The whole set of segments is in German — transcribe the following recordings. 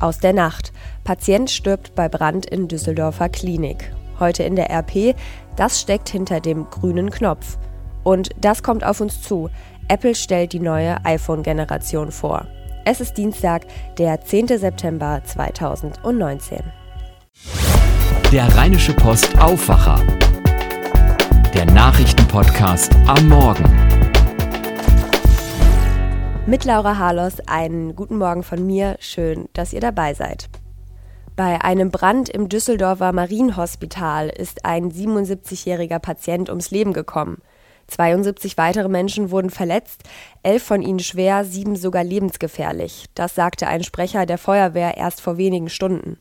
Aus der Nacht. Patient stirbt bei Brand in Düsseldorfer Klinik. Heute in der RP, das steckt hinter dem grünen Knopf. Und das kommt auf uns zu. Apple stellt die neue iPhone-Generation vor. Es ist Dienstag, der 10. September 2019. Der Rheinische Post Aufwacher. Der Nachrichtenpodcast am Morgen. Mit Laura Harlos einen guten Morgen von mir. Schön, dass ihr dabei seid. Bei einem Brand im Düsseldorfer Marienhospital ist ein 77-jähriger Patient ums Leben gekommen. 72 weitere Menschen wurden verletzt, elf von ihnen schwer, sieben sogar lebensgefährlich. Das sagte ein Sprecher der Feuerwehr erst vor wenigen Stunden.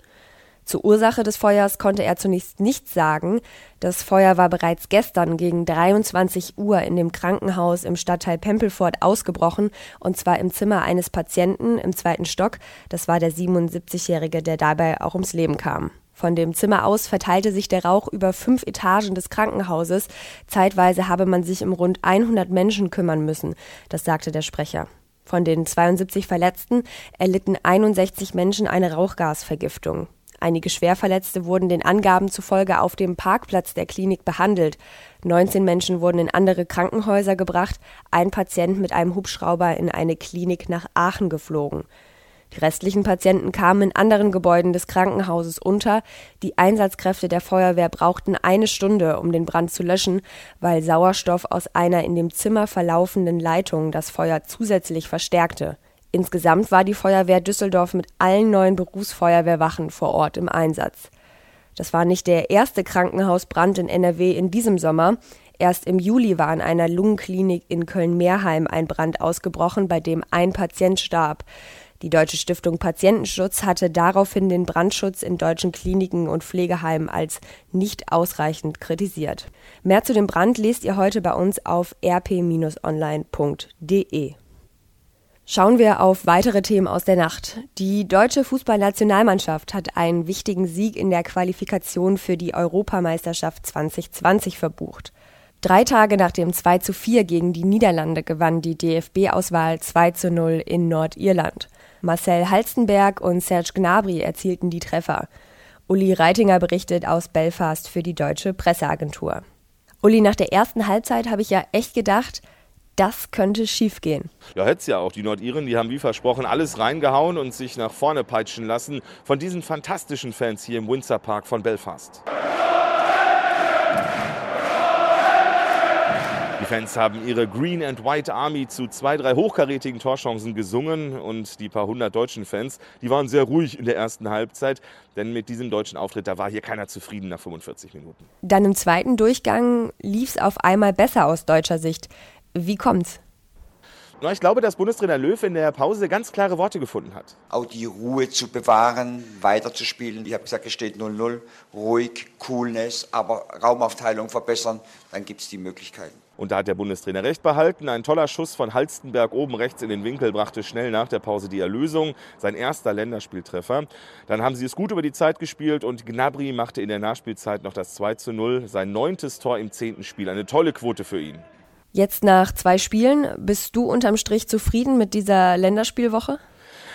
Zur Ursache des Feuers konnte er zunächst nichts sagen. Das Feuer war bereits gestern gegen 23 Uhr in dem Krankenhaus im Stadtteil Pempelfort ausgebrochen, und zwar im Zimmer eines Patienten im zweiten Stock. Das war der 77-Jährige, der dabei auch ums Leben kam. Von dem Zimmer aus verteilte sich der Rauch über fünf Etagen des Krankenhauses. Zeitweise habe man sich um rund 100 Menschen kümmern müssen, das sagte der Sprecher. Von den 72 Verletzten erlitten 61 Menschen eine Rauchgasvergiftung. Einige Schwerverletzte wurden den Angaben zufolge auf dem Parkplatz der Klinik behandelt. 19 Menschen wurden in andere Krankenhäuser gebracht, ein Patient mit einem Hubschrauber in eine Klinik nach Aachen geflogen. Die restlichen Patienten kamen in anderen Gebäuden des Krankenhauses unter. Die Einsatzkräfte der Feuerwehr brauchten eine Stunde, um den Brand zu löschen, weil Sauerstoff aus einer in dem Zimmer verlaufenden Leitung das Feuer zusätzlich verstärkte. Insgesamt war die Feuerwehr Düsseldorf mit allen neuen Berufsfeuerwehrwachen vor Ort im Einsatz. Das war nicht der erste Krankenhausbrand in NRW in diesem Sommer. Erst im Juli war in einer Lungenklinik in Köln-Mehrheim ein Brand ausgebrochen, bei dem ein Patient starb. Die Deutsche Stiftung Patientenschutz hatte daraufhin den Brandschutz in deutschen Kliniken und Pflegeheimen als nicht ausreichend kritisiert. Mehr zu dem Brand lest ihr heute bei uns auf rp-online.de. Schauen wir auf weitere Themen aus der Nacht. Die deutsche Fußballnationalmannschaft hat einen wichtigen Sieg in der Qualifikation für die Europameisterschaft 2020 verbucht. Drei Tage nach dem 2 zu 4 gegen die Niederlande gewann die DFB-Auswahl 2 zu 0 in Nordirland. Marcel Halstenberg und Serge Gnabry erzielten die Treffer. Uli Reitinger berichtet aus Belfast für die deutsche Presseagentur. Uli, nach der ersten Halbzeit habe ich ja echt gedacht, das könnte schiefgehen. Ja, hätte es ja auch. Die Nordiren, die haben wie versprochen alles reingehauen und sich nach vorne peitschen lassen von diesen fantastischen Fans hier im Windsor Park von Belfast. Die Fans haben ihre Green and White Army zu zwei, drei hochkarätigen Torchancen gesungen und die paar hundert deutschen Fans, die waren sehr ruhig in der ersten Halbzeit, denn mit diesem deutschen Auftritt, da war hier keiner zufrieden nach 45 Minuten. Dann im zweiten Durchgang lief es auf einmal besser aus deutscher Sicht. Wie kommt's? Ich glaube, dass Bundestrainer Löw in der Pause ganz klare Worte gefunden hat. Auch die Ruhe zu bewahren, weiterzuspielen. Ich habe gesagt, es steht 0-0, ruhig, Coolness, aber Raumaufteilung verbessern, dann gibt es die Möglichkeiten. Und da hat der Bundestrainer recht behalten. Ein toller Schuss von Halstenberg oben rechts in den Winkel brachte schnell nach der Pause die Erlösung. Sein erster Länderspieltreffer. Dann haben sie es gut über die Zeit gespielt und Gnabry machte in der Nachspielzeit noch das 2 0. Sein neuntes Tor im zehnten Spiel. Eine tolle Quote für ihn. Jetzt nach zwei Spielen, bist du unterm Strich zufrieden mit dieser Länderspielwoche?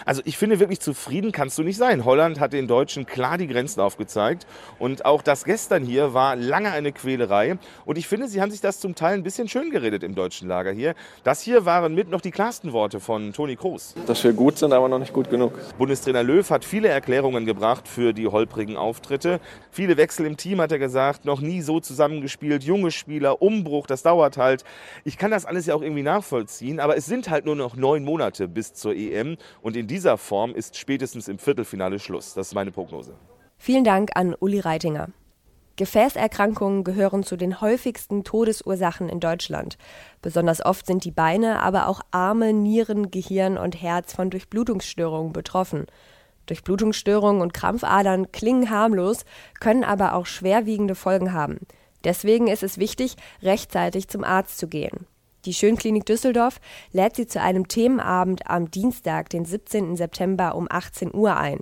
Also ich finde wirklich zufrieden kannst du nicht sein. Holland hat den Deutschen klar die Grenzen aufgezeigt und auch das gestern hier war lange eine Quälerei und ich finde, sie haben sich das zum Teil ein bisschen schön geredet im deutschen Lager hier. Das hier waren mit noch die klarsten Worte von Toni Kroos. Dass wir gut sind, aber noch nicht gut genug. Bundestrainer Löw hat viele Erklärungen gebracht für die holprigen Auftritte. Viele Wechsel im Team hat er gesagt, noch nie so zusammengespielt, junge Spieler, Umbruch, das dauert halt. Ich kann das alles ja auch irgendwie nachvollziehen, aber es sind halt nur noch neun Monate bis zur EM und in dieser Form ist spätestens im Viertelfinale Schluss. Das ist meine Prognose. Vielen Dank an Uli Reitinger. Gefäßerkrankungen gehören zu den häufigsten Todesursachen in Deutschland. Besonders oft sind die Beine, aber auch Arme, Nieren, Gehirn und Herz von Durchblutungsstörungen betroffen. Durchblutungsstörungen und Krampfadern klingen harmlos, können aber auch schwerwiegende Folgen haben. Deswegen ist es wichtig, rechtzeitig zum Arzt zu gehen. Die Schönklinik Düsseldorf lädt Sie zu einem Themenabend am Dienstag, den 17. September um 18 Uhr ein.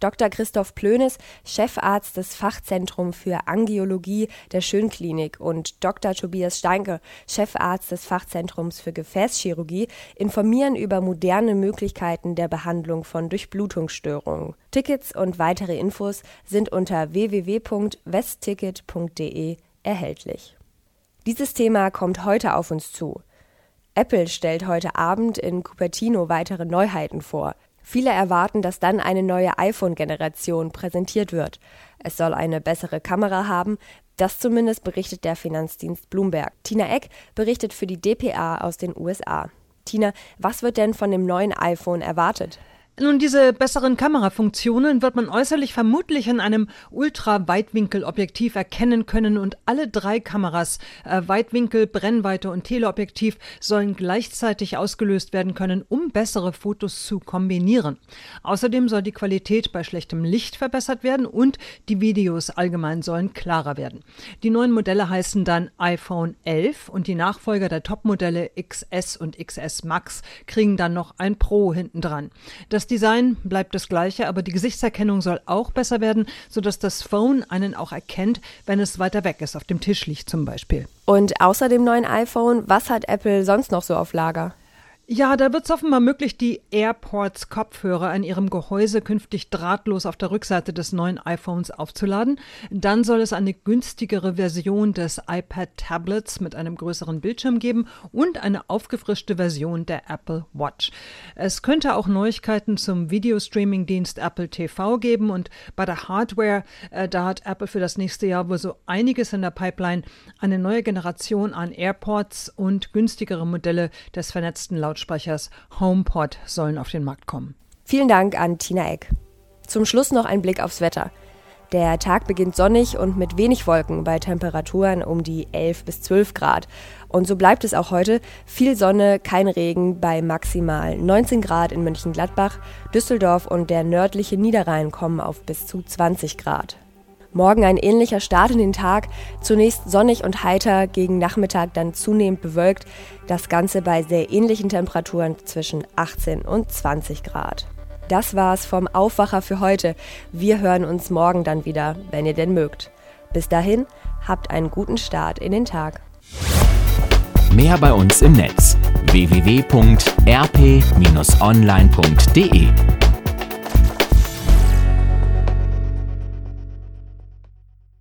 Dr. Christoph Plönes, Chefarzt des Fachzentrums für Angiologie der Schönklinik und Dr. Tobias Steinke, Chefarzt des Fachzentrums für Gefäßchirurgie, informieren über moderne Möglichkeiten der Behandlung von Durchblutungsstörungen. Tickets und weitere Infos sind unter www.westticket.de erhältlich. Dieses Thema kommt heute auf uns zu. Apple stellt heute Abend in Cupertino weitere Neuheiten vor. Viele erwarten, dass dann eine neue iPhone-Generation präsentiert wird. Es soll eine bessere Kamera haben, das zumindest berichtet der Finanzdienst Bloomberg. Tina Eck berichtet für die dpa aus den USA. Tina, was wird denn von dem neuen iPhone erwartet? Nun, diese besseren Kamerafunktionen wird man äußerlich vermutlich in einem Ultra-Weitwinkelobjektiv erkennen können und alle drei Kameras, äh, Weitwinkel, Brennweite und Teleobjektiv, sollen gleichzeitig ausgelöst werden können, um bessere Fotos zu kombinieren. Außerdem soll die Qualität bei schlechtem Licht verbessert werden und die Videos allgemein sollen klarer werden. Die neuen Modelle heißen dann iPhone 11 und die Nachfolger der Topmodelle XS und XS Max kriegen dann noch ein Pro hinten dran. Das das Design bleibt das gleiche, aber die Gesichtserkennung soll auch besser werden, sodass das Phone einen auch erkennt, wenn es weiter weg ist, auf dem Tisch liegt zum Beispiel. Und außer dem neuen iPhone, was hat Apple sonst noch so auf Lager? Ja, da wird es offenbar möglich, die AirPorts Kopfhörer in ihrem Gehäuse künftig drahtlos auf der Rückseite des neuen iPhones aufzuladen. Dann soll es eine günstigere Version des iPad Tablets mit einem größeren Bildschirm geben und eine aufgefrischte Version der Apple Watch. Es könnte auch Neuigkeiten zum Videostreaming-Dienst Apple TV geben und bei der Hardware, äh, da hat Apple für das nächste Jahr wohl so einiges in der Pipeline. Eine neue Generation an AirPods und günstigere Modelle des vernetzten Lautsprechers Lautsprechers HomePod sollen auf den Markt kommen. Vielen Dank an Tina Eck. Zum Schluss noch ein Blick aufs Wetter. Der Tag beginnt sonnig und mit wenig Wolken bei Temperaturen um die 11 bis 12 Grad. Und so bleibt es auch heute. Viel Sonne, kein Regen bei maximal 19 Grad in Mönchengladbach. Düsseldorf und der nördliche Niederrhein kommen auf bis zu 20 Grad. Morgen ein ähnlicher Start in den Tag, zunächst sonnig und heiter, gegen Nachmittag dann zunehmend bewölkt, das Ganze bei sehr ähnlichen Temperaturen zwischen 18 und 20 Grad. Das war's vom Aufwacher für heute. Wir hören uns morgen dann wieder, wenn ihr denn mögt. Bis dahin, habt einen guten Start in den Tag. Mehr bei uns im Netz www.rp-online.de